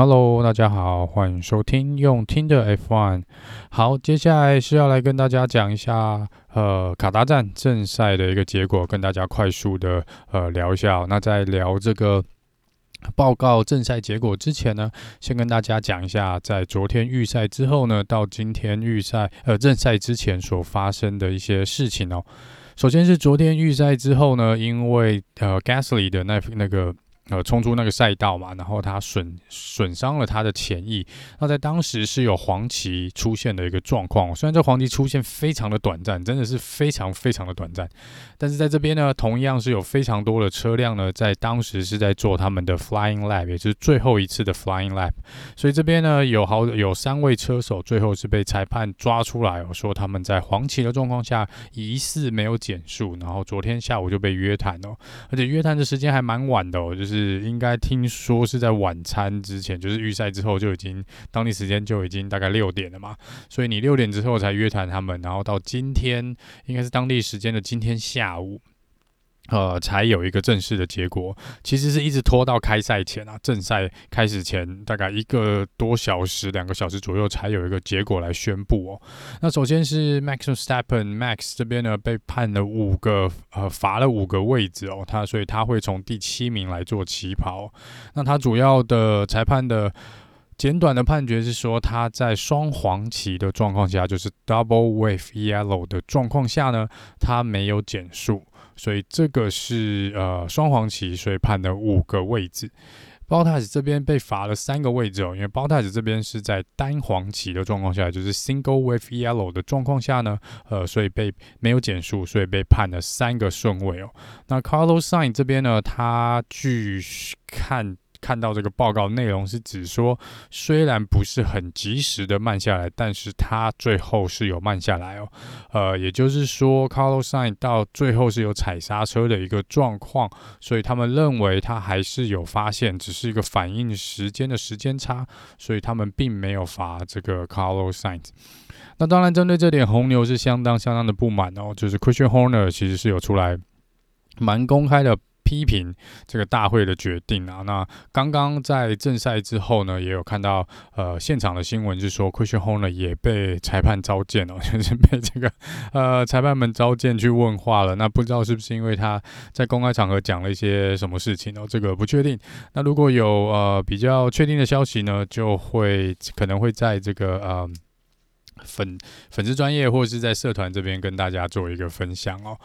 Hello，大家好，欢迎收听用听的 F1。好，接下来是要来跟大家讲一下呃卡达站正赛的一个结果，跟大家快速的呃聊一下。那在聊这个报告正赛结果之前呢，先跟大家讲一下，在昨天预赛之后呢，到今天预赛呃正赛之前所发生的一些事情哦。首先是昨天预赛之后呢，因为呃 Gasly 的那那个。呃，冲出那个赛道嘛，然后他损损伤了他的前翼。那在当时是有黄旗出现的一个状况，虽然这黄旗出现非常的短暂，真的是非常非常的短暂，但是在这边呢，同样是有非常多的车辆呢，在当时是在做他们的 flying lap，也就是最后一次的 flying lap。所以这边呢，有好有三位车手最后是被裁判抓出来，哦说他们在黄旗的状况下疑似没有减速，然后昨天下午就被约谈哦，而且约谈的时间还蛮晚的哦，就是。是应该听说是在晚餐之前，就是预赛之后就已经当地时间就已经大概六点了嘛，所以你六点之后才约谈他们，然后到今天应该是当地时间的今天下午。呃，才有一个正式的结果，其实是一直拖到开赛前啊，正赛开始前大概一个多小时、两个小时左右才有一个结果来宣布哦。那首先是 Max Verstappen Max 这边呢被判了五个呃罚了五个位置哦，他所以他会从第七名来做起跑。那他主要的裁判的简短的判决是说，他在双黄旗的状况下，就是 Double Wave Yellow 的状况下呢，他没有减速。所以这个是呃双黄旗，所以判了五个位置。包塔斯这边被罚了三个位置哦，因为包塔斯这边是在单黄旗的状况下，就是 Single Wave Yellow 的状况下呢，呃，所以被没有减速，所以被判了三个顺位哦。那 Carlos Sign 这边呢，他据看。看到这个报告内容是指说，虽然不是很及时的慢下来，但是他最后是有慢下来哦。呃，也就是说，Carlos Sainz 到最后是有踩刹车的一个状况，所以他们认为他还是有发现，只是一个反应时间的时间差，所以他们并没有罚这个 Carlos Sainz。那当然，针对这点，红牛是相当相当的不满哦，就是 Christian Horner 其实是有出来蛮公开的。批评这个大会的决定啊，那刚刚在正赛之后呢，也有看到呃现场的新闻，就是说 Christian Horner 也被裁判召见哦，就是被这个呃裁判们召见去问话了。那不知道是不是因为他在公开场合讲了一些什么事情哦，这个不确定。那如果有呃比较确定的消息呢，就会可能会在这个呃粉粉丝专业或者是在社团这边跟大家做一个分享哦。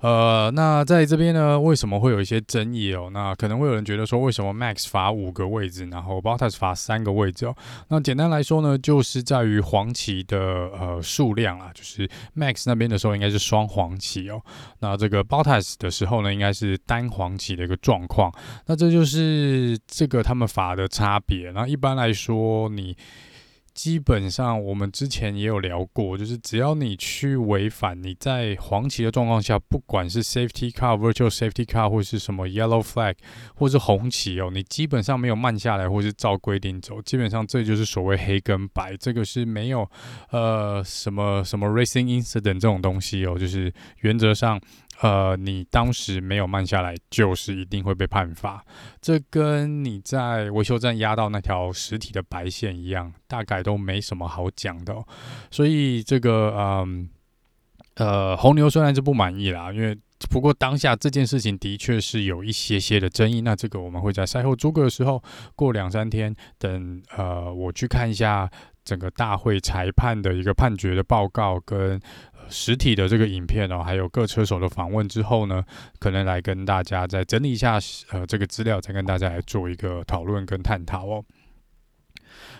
呃，那在这边呢，为什么会有一些争议哦？那可能会有人觉得说，为什么 Max 罚五个位置，然后 Bottas 罚三个位置哦？那简单来说呢，就是在于黄旗的呃数量啊，就是 Max 那边的时候应该是双黄旗哦，那这个 Bottas 的时候呢，应该是单黄旗的一个状况。那这就是这个他们罚的差别。那一般来说，你。基本上，我们之前也有聊过，就是只要你去违反你在黄旗的状况下，不管是 Safety Car、Virtual Safety Car 或是什么 Yellow Flag 或是红旗哦，你基本上没有慢下来或是照规定走，基本上这就是所谓黑跟白，这个是没有呃什么什么 Racing Incident 这种东西哦，就是原则上。呃，你当时没有慢下来，就是一定会被判罚。这跟你在维修站压到那条实体的白线一样，大概都没什么好讲的哦。所以这个，嗯，呃，红牛虽然是不满意啦，因为不过当下这件事情的确是有一些些的争议。那这个我们会在赛后诸葛的时候，过两三天等，呃，我去看一下整个大会裁判的一个判决的报告跟。实体的这个影片哦，还有各车手的访问之后呢，可能来跟大家再整理一下呃这个资料，再跟大家来做一个讨论跟探讨哦。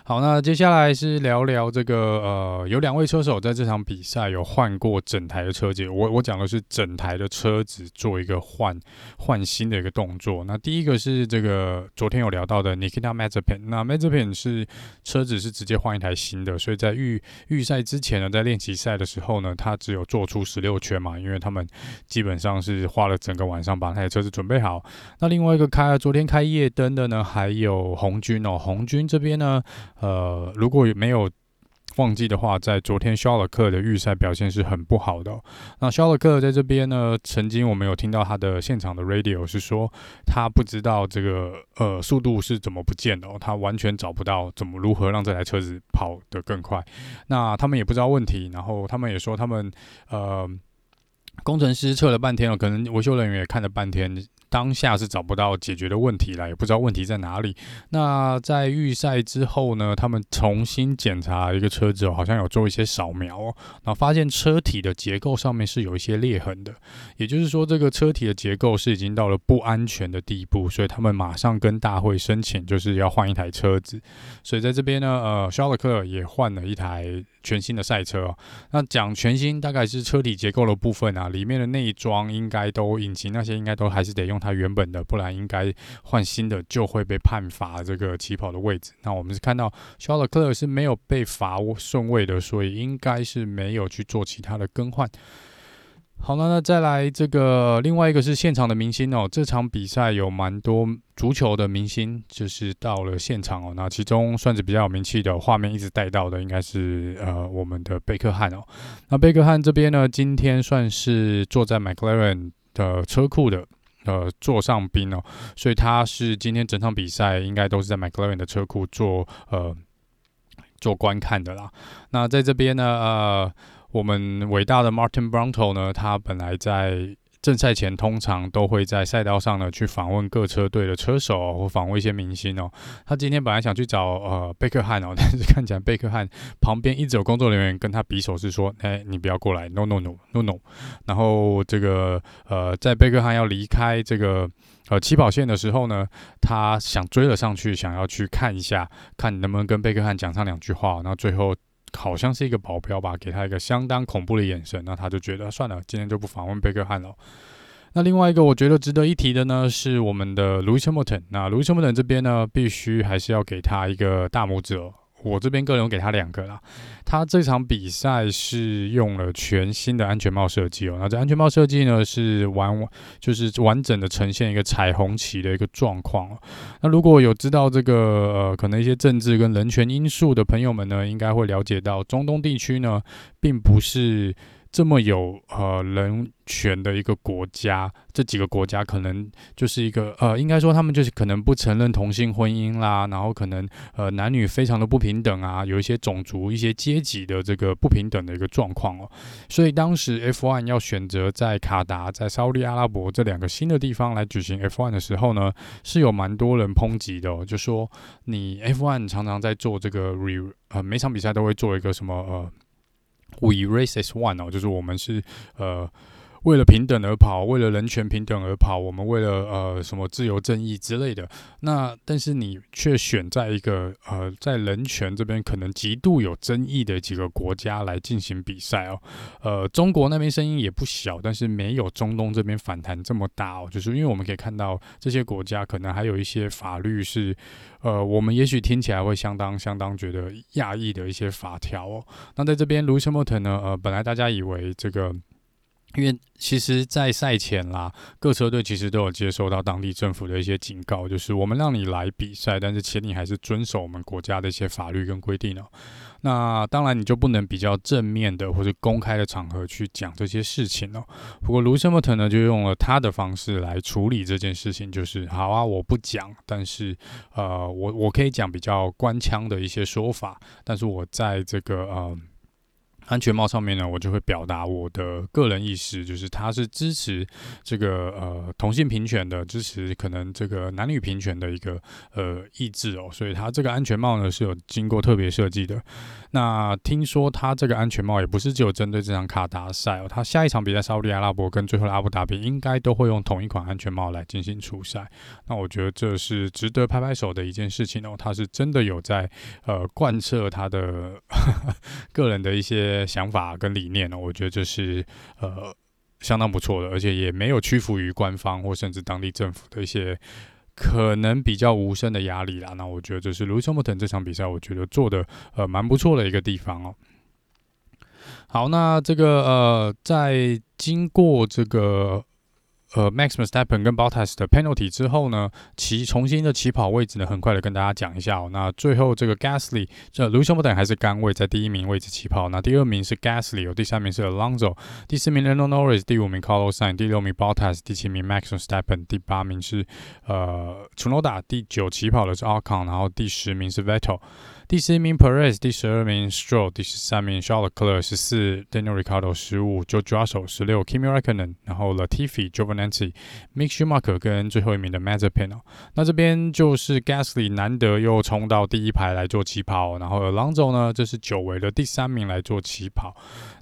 好，那接下来是聊聊这个呃，有两位车手在这场比赛有换过整台的车子。我我讲的是整台的车子做一个换换新的一个动作。那第一个是这个昨天有聊到的 Nikita Mazepin。那 Mazepin 是车子是直接换一台新的，所以在预预赛之前呢，在练习赛的时候呢，他只有做出十六圈嘛，因为他们基本上是花了整个晚上把那台车子准备好。那另外一个开昨天开夜灯的呢，还有红军哦，红军这边呢。呃，如果没有忘记的话，在昨天肖尔克的预赛表现是很不好的。那肖尔克在这边呢，曾经我们有听到他的现场的 radio 是说，他不知道这个呃速度是怎么不见的哦，他完全找不到怎么如何让这台车子跑得更快。那他们也不知道问题，然后他们也说他们呃工程师测了半天了，可能维修人员也看了半天。当下是找不到解决的问题了，也不知道问题在哪里。那在预赛之后呢，他们重新检查一个车子，好像有做一些扫描，然后发现车体的结构上面是有一些裂痕的。也就是说，这个车体的结构是已经到了不安全的地步，所以他们马上跟大会申请，就是要换一台车子。所以在这边呢，呃，肖勒克也换了一台。全新的赛车哦，那讲全新大概是车体结构的部分啊，里面的内装应该都引擎那些应该都还是得用它原本的，不然应该换新的就会被判罚这个起跑的位置。那我们是看到肖勒克是没有被罚顺位的，所以应该是没有去做其他的更换。好了，那再来这个另外一个是现场的明星哦。这场比赛有蛮多足球的明星，就是到了现场哦。那其中算是比较有名气的画面一直带到的，应该是呃我们的贝克汉哦。那贝克汉这边呢，今天算是坐在 McLaren 的车库的呃座上宾哦，所以他是今天整场比赛应该都是在 McLaren 的车库做呃做观看的啦。那在这边呢，呃。我们伟大的 Martin Brundle 呢，他本来在正赛前通常都会在赛道上呢去访问各车队的车手，或访问一些明星哦。他今天本来想去找呃贝克汉哦，但是看起来贝克汉旁边一直有工作人员跟他比手势说：“哎，你不要过来，no no no no no。”然后这个呃，在贝克汉要离开这个呃起跑线的时候呢，他想追了上去，想要去看一下，看能不能跟贝克汉讲上两句话。然后最后。好像是一个保镖吧，给他一个相当恐怖的眼神，那他就觉得算了，今天就不访问贝克汉了。那另外一个我觉得值得一提的呢，是我们的 Lewis Hamilton。那 Lewis Hamilton 这边呢，必须还是要给他一个大拇指哦。我这边个人给他两个啦。他这场比赛是用了全新的安全帽设计哦。那这安全帽设计呢，是完就是完整的呈现一个彩虹旗的一个状况哦。那如果有知道这个呃可能一些政治跟人权因素的朋友们呢，应该会了解到中东地区呢，并不是。这么有呃人权的一个国家，这几个国家可能就是一个呃，应该说他们就是可能不承认同性婚姻啦，然后可能呃男女非常的不平等啊，有一些种族、一些阶级的这个不平等的一个状况哦。所以当时 F1 要选择在卡达、在沙乌地阿拉伯这两个新的地方来举行 F1 的时候呢，是有蛮多人抨击的哦，就说你 F1 常常在做这个 re 呃每场比赛都会做一个什么呃。We race as one 哦，就是我们是呃为了平等而跑，为了人权平等而跑，我们为了呃什么自由正义之类的。那但是你却选在一个呃在人权这边可能极度有争议的几个国家来进行比赛哦。呃，中国那边声音也不小，但是没有中东这边反弹这么大哦。就是因为我们可以看到这些国家可能还有一些法律是。呃，我们也许听起来会相当相当觉得讶异的一些法条哦。那在这边，Lewis Hamilton 呢，呃，本来大家以为这个，因为其实，在赛前啦，各车队其实都有接受到当地政府的一些警告，就是我们让你来比赛，但是请你还是遵守我们国家的一些法律跟规定哦。那当然，你就不能比较正面的或者公开的场合去讲这些事情哦。不过，卢森伯特呢，就用了他的方式来处理这件事情，就是好啊，我不讲，但是呃，我我可以讲比较官腔的一些说法，但是我在这个呃。安全帽上面呢，我就会表达我的个人意识，就是他是支持这个呃同性平权的，支持可能这个男女平权的一个呃意志哦，所以他这个安全帽呢是有经过特别设计的。那听说他这个安全帽也不是只有针对这场卡达赛哦，他下一场比赛沙乌地阿拉伯跟最后的阿布达比应该都会用同一款安全帽来进行出赛。那我觉得这是值得拍拍手的一件事情哦，他是真的有在呃贯彻他的 个人的一些想法跟理念呢，我觉得这是呃相当不错的，而且也没有屈服于官方或甚至当地政府的一些。可能比较无声的压力啦，那我觉得这是 Lewis Hamilton 这场比赛，我觉得做的呃蛮不错的一个地方哦。好，那这个呃，在经过这个呃，Max Verstappen 跟 Bottas 的 penalty 之后呢，其重新的起跑位置呢，很快的跟大家讲一下哦。那最后这个 Gasly 这 Lewis Hamilton 还是杆位在第一名位置起跑，那第二名是 Gasly，有第三名是 Alonso，第四名 Lando Norris，第五名 Carlos Sainz，第六名 Bottas，第七名 Max Verstappen，第八名是呃 Tsunoda，第九起跑的是 Ocon，然后第十名是 Vettel。第十一名 Perez，第十二名 Stroll，第十三名 Charles Leclerc，十四 Daniel Ricciardo，十五 George Russell，十六 Kimi Räikkönen，然后 Latifi、j o v a n a n t i Mick Schumacher 跟最后一名的 m a z e p a n 哦。那这边就是 Gasly 难得又冲到第一排来做起跑，然后 Alonso 呢，这是久违的第三名来做起跑。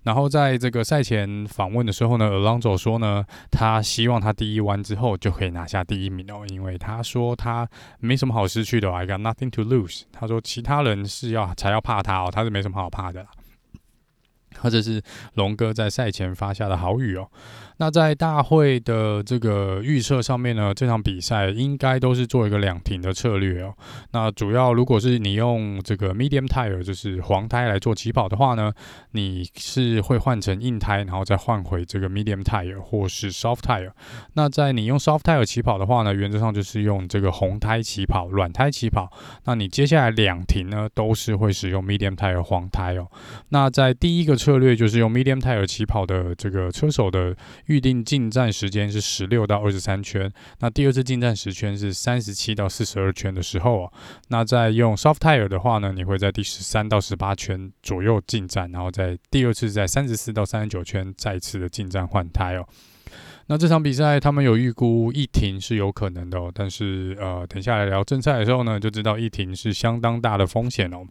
然后在这个赛前访问的时候呢，Alonso 说呢，他希望他第一弯之后就可以拿下第一名哦，因为他说他没什么好失去的，I got nothing to lose。他说其他人是要才要怕他哦，他是没什么好怕的啦。或者是龙哥在赛前发下的豪语哦。那在大会的这个预测上面呢，这场比赛应该都是做一个两停的策略哦。那主要如果是你用这个 medium tire，就是黄胎来做起跑的话呢，你是会换成硬胎，然后再换回这个 medium tire 或是 soft tire。那在你用 soft tire 起跑的话呢，原则上就是用这个红胎起跑、软胎起跑。那你接下来两停呢，都是会使用 medium tire 黄胎哦。那在第一个策略就是用 medium tire 起跑的这个车手的。预定进站时间是十六到二十三圈，那第二次进站时圈是三十七到四十二圈的时候哦，那在用 soft tire 的话呢，你会在第十三到十八圈左右进站，然后在第二次在三十四到三十九圈再次的进站换胎哦。那这场比赛他们有预估一停是有可能的哦，但是呃，等下来聊正赛的时候呢，就知道一停是相当大的风险哦。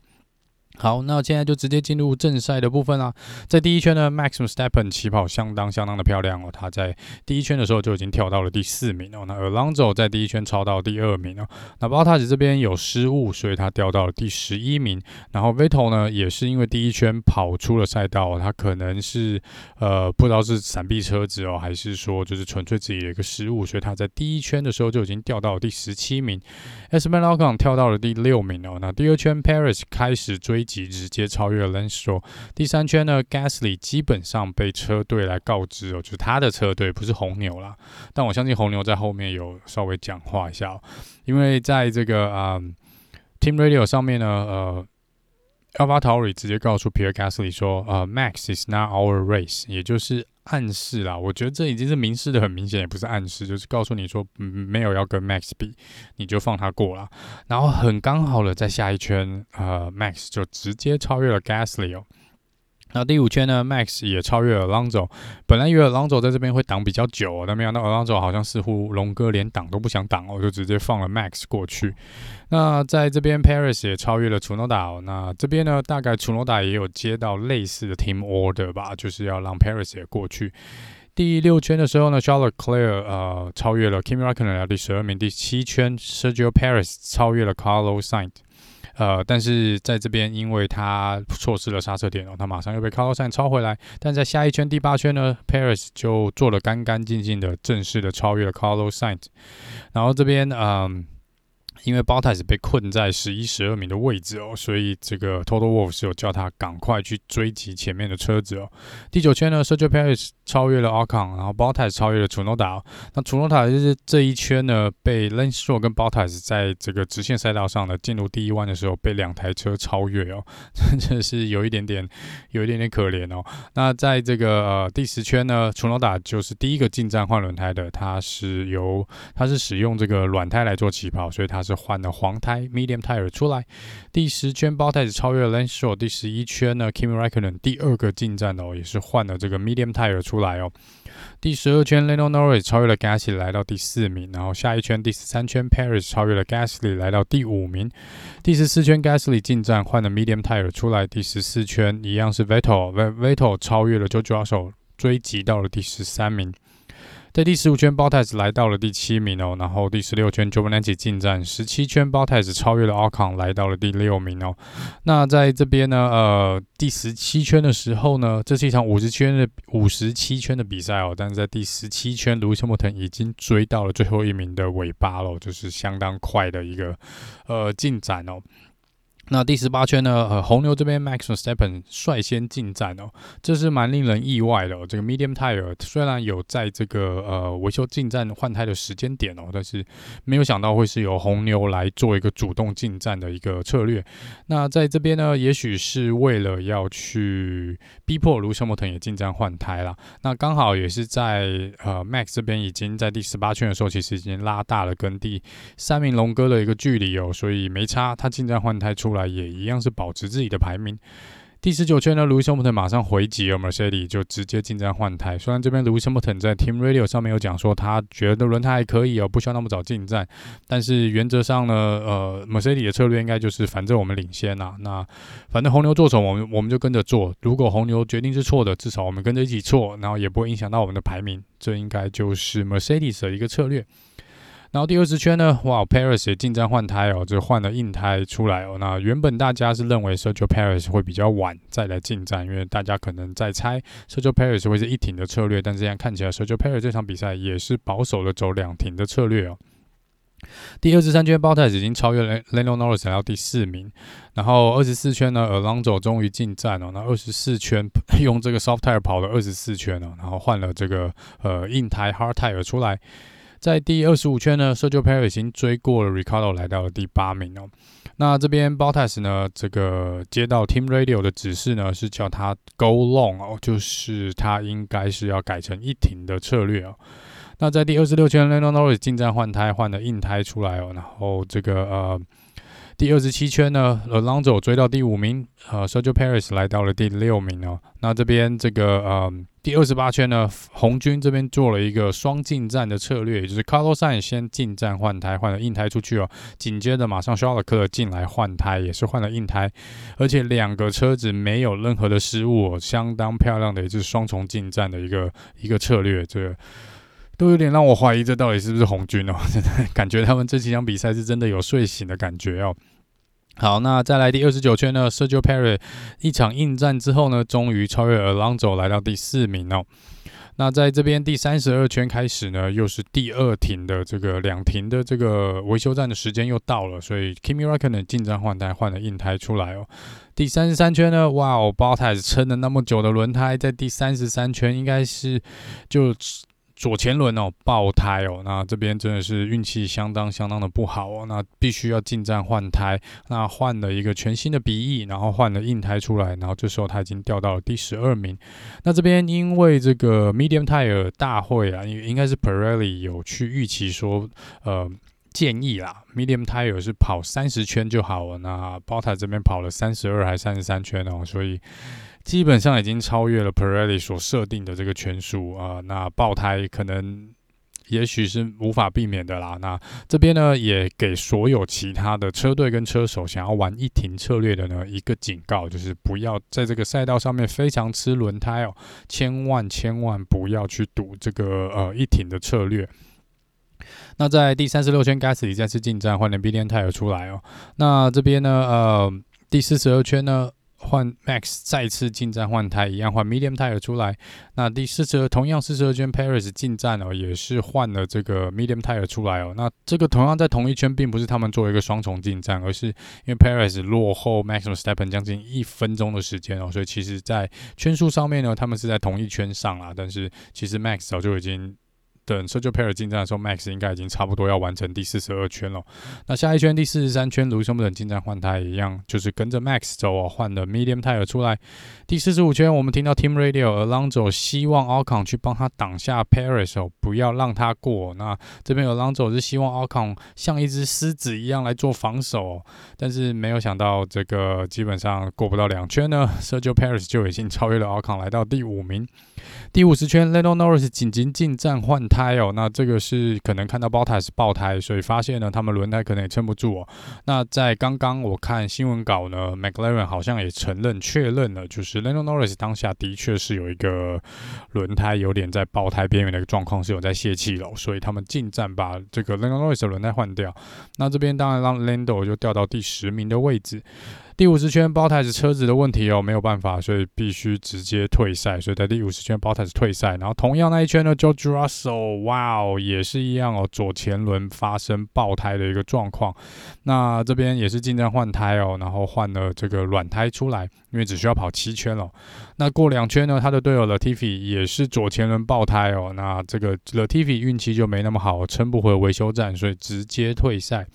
好，那现在就直接进入正赛的部分啦。在第一圈呢，Max Verstappen 起跑相当相当的漂亮哦。他在第一圈的时候就已经跳到了第四名哦。那 Alonso 在第一圈超到第二名哦。那 Bottas 这边有失误，所以他掉到了第十一名。然后 Vettel 呢，也是因为第一圈跑出了赛道，他可能是呃不知道是闪避车子哦，还是说就是纯粹自己的一个失误，所以他在第一圈的时候就已经掉到了第十七名。Esteban Ocon 跳到了第六名哦。那第二圈 Perez 开始追。直接超越了 Lenstra。第三圈呢，Gasly 基本上被车队来告知哦，就是他的车队不是红牛啦。但我相信红牛在后面有稍微讲话一下哦，因为在这个啊、嗯、Team Radio 上面呢，呃 Alberto 直接告诉 Pierre Gasly 说，呃，Max is not our race，也就是。暗示啦，我觉得这已经是明示的很明显，也不是暗示，就是告诉你说，没有要跟 Max 比，你就放他过啦。然后很刚好的在下一圈，呃，Max 就直接超越了 Gasly 哦。那第五圈呢，Max 也超越了 Alonso。本来以为 Alonso 在这边会挡比较久，但没想到 Alonso 好像似乎龙哥连挡都不想挡哦，就直接放了 Max 过去。那在这边，Paris 也超越了 Chunoda。那这边呢，大概 Chunoda 也有接到类似的 Team Order 吧，就是要让 Paris 也过去。第六圈的时候呢，Charles Leclerc 呃超越了 Kimi Räikkönen 第十二名。第七圈，Sergio Paris 超越了 Carlos Sainz。呃，但是在这边，因为他错失了刹车点然后，他马上又被 Carlos Sainz 超回来。但在下一圈第八圈呢，Paris 就做了干干净净的正式的超越了 Carlos Sainz。然后这边，嗯、因为 Bottas 被困在十一、十二名的位置哦，所以这个 Total Wolf 是有叫他赶快去追击前面的车子哦。第九圈呢，Sergio Perez 超越了 Ocon，然后 Bottas 超越了 Tsunoda。那 Tsunoda 就是这一圈呢，被 Lance Stroll 跟 Bottas 在这个直线赛道上呢，进入第一弯的时候被两台车超越哦，真的是有一点点，有一点点可怜哦。那在这个呃第十圈呢，Tsunoda 就是第一个进站换轮胎的，他是由他是使用这个软胎来做起跑，所以他是。换了黄胎 medium tire 出来，第十圈 Bottas 超越了 Lance Stroll，第十一圈呢 Kimi Räikkönen 第二个进站哦，也是换了这个 medium tire 出来哦。第十二圈 Lando Norris 超越了 Gasly 来到第四名，然后下一圈第十三圈 Perez 超越了 Gasly 来到第五名，第十四圈 Gasly 进站换了 medium tire 出来，第十四圈一样是 Vettel Vettel 超越了 George Russell 追击到了第十三名。在第十五圈，Bottas 来到了第七名哦，然后第十六圈，Giovinazzi 进站，十七圈，Bottas 超越了 Ocon 来到了第六名哦。那在这边呢，呃，第十七圈的时候呢，这是一场五十圈的五十七圈的比赛哦，但是在第十七圈，Lewis Hamilton 已经追到了最后一名的尾巴了，就是相当快的一个呃进展哦。那第十八圈呢？呃，红牛这边 Max Verstappen 率先进站哦，这是蛮令人意外的。这个 Medium Tire 虽然有在这个呃维修进站换胎的时间点哦，但是没有想到会是由红牛来做一个主动进站的一个策略。那在这边呢，也许是为了要去逼迫 Lewis Hamilton 也进站换胎啦。那刚好也是在呃 Max 这边已经在第十八圈的时候，其实已经拉大了跟第三名龙哥的一个距离哦，所以没差，他进站换胎出来。也一样是保持自己的排名。第十九圈呢，Lewis Hamilton 马上回击了，Mercedes 就直接进站换胎。虽然这边 Lewis Hamilton 在 Team Radio 上面有讲说他觉得轮胎还可以哦，不需要那么早进站，但是原则上呢，呃，Mercedes 的策略应该就是反正我们领先啊，那反正红牛做什么，我们我们就跟着做。如果红牛决定是错的，至少我们跟着一起错，然后也不会影响到我们的排名。这应该就是 Mercedes 的一个策略。然后第二十圈呢，哇，Perez 也进站换胎哦，就换了硬胎出来哦。那原本大家是认为 Sergio Perez 会比较晚再来进站，因为大家可能在猜 Sergio Perez 会是一停的策略，但这样看起来 Sergio Perez 这场比赛也是保守的走两停的策略哦。第二十三圈，Bottas 已经超越了 Lando Norris 来到第四名。然后二十四圈呢，Alonso 终于进站哦。那二十四圈 用这个 Soft Tire 跑了二十四圈哦，然后换了这个呃硬胎 Hard Tire 出来。在第二十五圈呢，Sergio Perez 已经追过了 Ricardo，来到了第八名哦。那这边 Bottas 呢，这个接到 Team Radio 的指示呢，是叫他 Go Long 哦，就是他应该是要改成一停的策略哦。那在第二十六圈 l e n d o Norris 进站换胎，换了硬胎出来哦。然后这个呃。第二十七圈呢，Alonso 追到第五名，呃，Sergio Perez 来到了第六名哦。那这边这个呃，第二十八圈呢，红军这边做了一个双进站的策略，也就是 Carlos s a n 先进站换胎，换了硬胎出去哦。紧接着马上 Charles Leclerc 进来换胎，也是换了硬胎，而且两个车子没有任何的失误哦，相当漂亮的也就是双重进站的一个一个策略，这都有点让我怀疑这到底是不是红军哦，真的感觉他们这几场比赛是真的有睡醒的感觉哦。好，那再来第二十九圈呢，Sergio Perez 一场硬战之后呢，终于超越 Alonso 来到第四名哦。那在这边第三十二圈开始呢，又是第二停的这个两停的这个维修站的时间又到了，所以 Kimi Räikkönen 进站换胎，换了硬胎出来哦。第三十三圈呢，哇哦，Bottas 撑了那么久的轮胎，在第三十三圈应该是就。左前轮哦爆胎哦，那这边真的是运气相当相当的不好哦，那必须要进站换胎，那换了一个全新的鼻翼，然后换了硬胎出来，然后这时候他已经掉到了第十二名。那这边因为这个 Medium Tire 大会啊，应应该是 Pirelli 有去预期说，呃，建议啦，Medium Tire 是跑三十圈就好了，那 b o t a 这边跑了三十二还三十三圈哦，所以。基本上已经超越了 Pirelli 所设定的这个圈数啊，那爆胎可能也许是无法避免的啦。那这边呢，也给所有其他的车队跟车手想要玩一停策略的呢一个警告，就是不要在这个赛道上面非常吃轮胎哦，千万千万不要去赌这个呃一停的策略。那在第三十六圈，Gasly 再次进站换了 medium tire 出来哦。那这边呢，呃，第四十二圈呢。换 Max 再次进站换胎，一样换 Medium Tire 出来。那第四十二同样四十二圈 Perez 进站哦，也是换了这个 Medium Tire 出来哦。那这个同样在同一圈，并不是他们做一个双重进站，而是因为 Perez 落后 Max v e s t e p p e n 将近一分钟的时间哦，所以其实在圈数上面呢，他们是在同一圈上啦。但是其实 Max 早就已经。等 Sergio Perez 进站的时候，Max 应该已经差不多要完成第四十二圈了。那下一圈第四十三圈，Lewis Hamilton 进站换胎一样，就是跟着 Max 走哦，换了 Medium Tire 出来。第四十五圈，我们听到 Team Radio，Alonso 希望 Alcon 去帮他挡下 Perez 哦，不要让他过。那这边 Alonso 是希望 Alcon 像一只狮子一样来做防守哦，但是没有想到这个基本上过不到两圈呢，Sergio Perez 就已经超越了 Alcon 来到第五名。第五十圈，Lando Norris 紧急进站换胎胎哦，那这个是可能看到 Bottas 爆胎，所以发现呢，他们轮胎可能也撑不住哦。那在刚刚我看新闻稿呢，McLaren 好像也承认确认了，就是 Lando Norris 当下的确是有一个轮胎有点在爆胎边缘的一个状况，是有在泄气了，所以他们进站把这个 Lando Norris 的轮胎换掉。那这边当然让 Lando 就掉到第十名的位置。第五十圈，Bottas 车子的问题哦，没有办法，所以必须直接退赛。所以在第五十圈，Bottas 退赛。然后同样那一圈呢，George Russell，哇哦，也是一样哦，左前轮发生爆胎的一个状况。那这边也是进站换胎哦，然后换了这个软胎出来，因为只需要跑七圈了。那过两圈呢，他的队友 Latifi 也是左前轮爆胎哦，那这个 Latifi 运气就没那么好，撑不回维修站，所以直接退赛。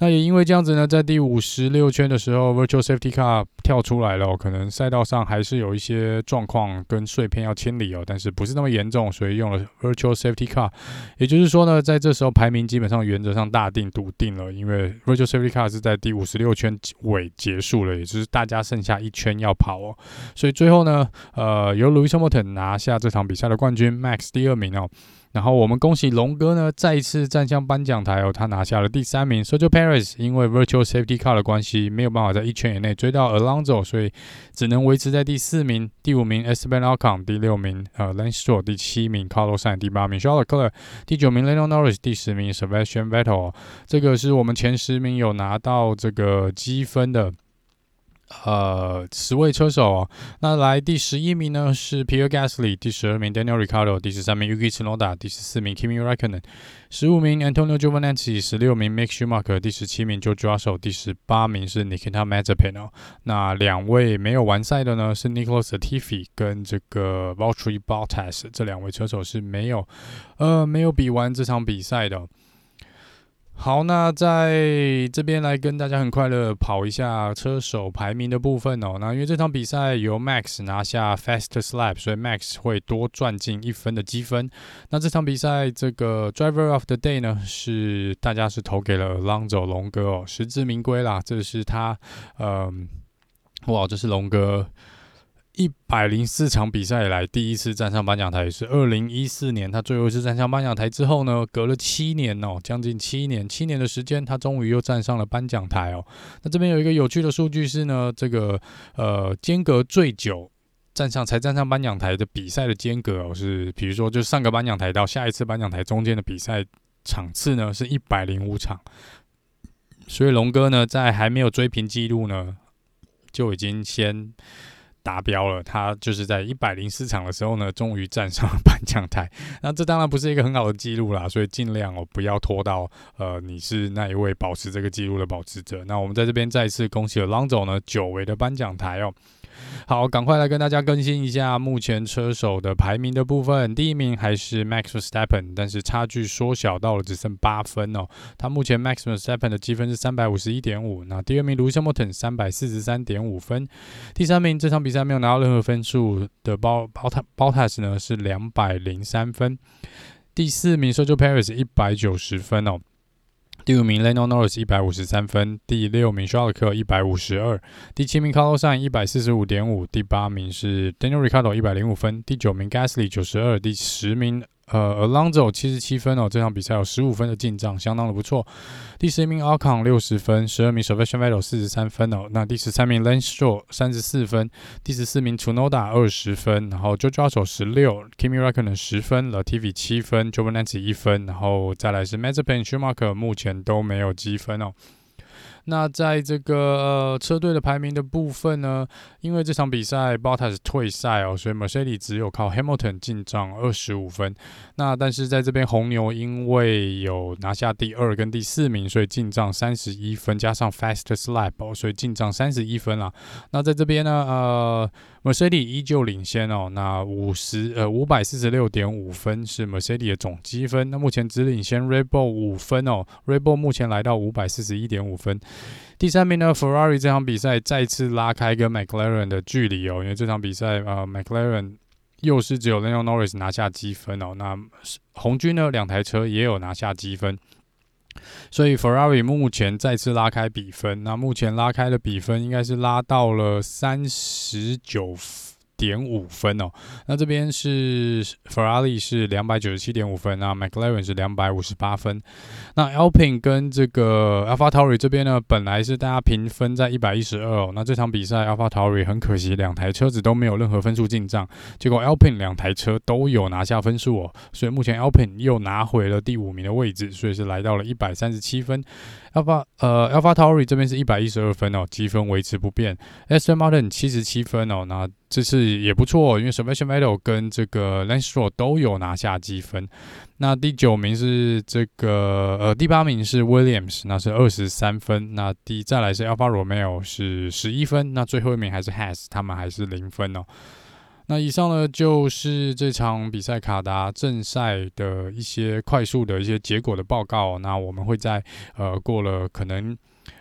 那也因为这样子呢，在第五十六圈的时候，Virtual Safety Car 跳出来了，可能赛道上还是有一些状况跟碎片要清理哦，但是不是那么严重，所以用了 Virtual Safety Car。也就是说呢，在这时候排名基本上原则上大定笃定了，因为 Virtual Safety Car 是在第五十六圈尾结束了，也就是大家剩下一圈要跑哦，所以最后呢，呃，由 Lewis Hamilton 拿下这场比赛的冠军，Max 第二名哦。然后我们恭喜龙哥呢，再一次站上颁奖台哦，他拿下了第三名。Sergio Paris 因为 Virtual Safety Car 的关系，没有办法在一圈以内追到 Alonso，所以只能维持在第四名。第五名 Esteban Ocon，第六名呃 Lance Stroll，第七名 Carlos Sainz，第八名 Charles Leclerc，第九名 Lando Norris，第十名 Sebastian Vettel。这个是我们前十名有拿到这个积分的。呃，十位车手哦，那来第十一名呢是 Pierre Gasly，第十二名 Daniel r i c a r d o 第十三名 Yuki Tsunoda，第十四名 Kimi Raikkonen，十五名 Antonio Giovinazzi，十六名 Mick Schumacher，第十七名 George Russell，第十八名是 Nikita Mazepin 哦。那两位没有完赛的呢是 nicolas tiffy 跟这个 Valtteri Bottas，这两位车手是没有呃没有比完这场比赛的。好，那在这边来跟大家很快的跑一下车手排名的部分哦。那因为这场比赛由 Max 拿下 Fastest Lap，所以 Max 会多赚进一分的积分。那这场比赛这个 Driver of the Day 呢，是大家是投给了 Alonso 龙哥哦，实至名归啦。这是他，嗯，哇，这是龙哥。一百零四场比赛以来第一次站上颁奖台，是二零一四年他最后一次站上颁奖台之后呢，隔了七年哦，将近七年，七年的时间，他终于又站上了颁奖台哦。那这边有一个有趣的数据是呢，这个呃间隔最久站上才站上颁奖台的比赛的间隔哦，是比如说就上个颁奖台到下一次颁奖台中间的比赛场次呢是一百零五场，所以龙哥呢在还没有追平记录呢就已经先。达标了，他就是在一百零四场的时候呢，终于站上了颁奖台。那这当然不是一个很好的记录啦，所以尽量哦不要拖到呃你是那一位保持这个记录的保持者。那我们在这边再一次恭喜了 Alonso 呢久违的颁奖台哦。好，赶快来跟大家更新一下目前车手的排名的部分。第一名还是 Max Verstappen，但是差距缩小到了只剩八分哦。他目前 Max Verstappen 的积分是三百五十一点五。那第二名 Lewis Hamilton 三百四十三点五分。第三名这场比赛没有拿到任何分数的包包塔包塔斯呢是两百零三分。第四名 Sergio Perez 一百九十分哦。第五名 Lando Norris 一百五十三分，第六名肖尔克一百五十二，第七名 Carlos Sainz 一百四十五点五，第八名是 Daniel Ricardo 一百零五分，第九名 Gasly 九十二，第十名。呃，Alonso 七十七分哦，这场比赛有十五分的进账，相当的不错。第十一名 Ocon 六十分，十二名 Sebastian Vettel 四十三分哦。那第十三名 Lance Stroll 三十四分，第十四名 Tunoda 二十分，然后 George Russell 十六，Kimi Raikkonen 十分，Latifi 七分，Jovanazzi 一分，然后再来是 Mazepin、Schumacher 目前都没有积分哦。那在这个呃车队的排名的部分呢，因为这场比赛 Bottas 退赛哦，所以 Mercedes 只有靠 Hamilton 进账二十五分。那但是在这边红牛因为有拿下第二跟第四名，所以进账三十一分，加上 Fast Lap 哦，所以进账三十一分啦。那在这边呢，呃。Mercedes 依旧领先哦，那五十呃五百四十六点五分是 Mercedes 的总积分，那目前只领先 r e b o l 五分哦 r e b o l 目前来到五百四十一点五分。第三名呢，Ferrari 这场比赛再次拉开跟 McLaren 的距离哦，因为这场比赛呃 McLaren 又是只有 Lando Norris 拿下积分哦，那红军呢两台车也有拿下积分。所以 Ferrari 目前再次拉开比分，那目前拉开的比分应该是拉到了三十九。点五分哦，那这边是法拉利是两百九十七点五分啊，McLaren 是两百五十八分。那 Alpine 跟这个 AlphaTauri 这边呢，本来是大家平分在一百一十二哦。那这场比赛 AlphaTauri 很可惜，两台车子都没有任何分数进账，结果 Alpine 两台车都有拿下分数哦，所以目前 Alpine 又拿回了第五名的位置，所以是来到了一百三十七分。Alpha 呃 AlphaTauri 这边是一百一十二分哦，积分维持不变。Aston Martin 七十七分哦，那这次也不错，因为 Sebastian Vettel 跟这个 lancetro 都有拿下积分。那第九名是这个呃，第八名是 Williams，那是二十三分。那第再来是 Alfa Romeo 是十一分，那最后一名还是 Haas，他们还是零分哦。那以上呢，就是这场比赛卡达正赛的一些快速的一些结果的报告。那我们会在呃过了可能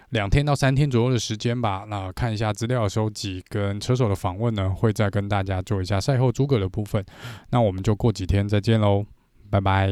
两天到三天左右的时间吧，那看一下资料收集跟车手的访问呢，会再跟大家做一下赛后诸葛的部分。那我们就过几天再见喽，拜拜。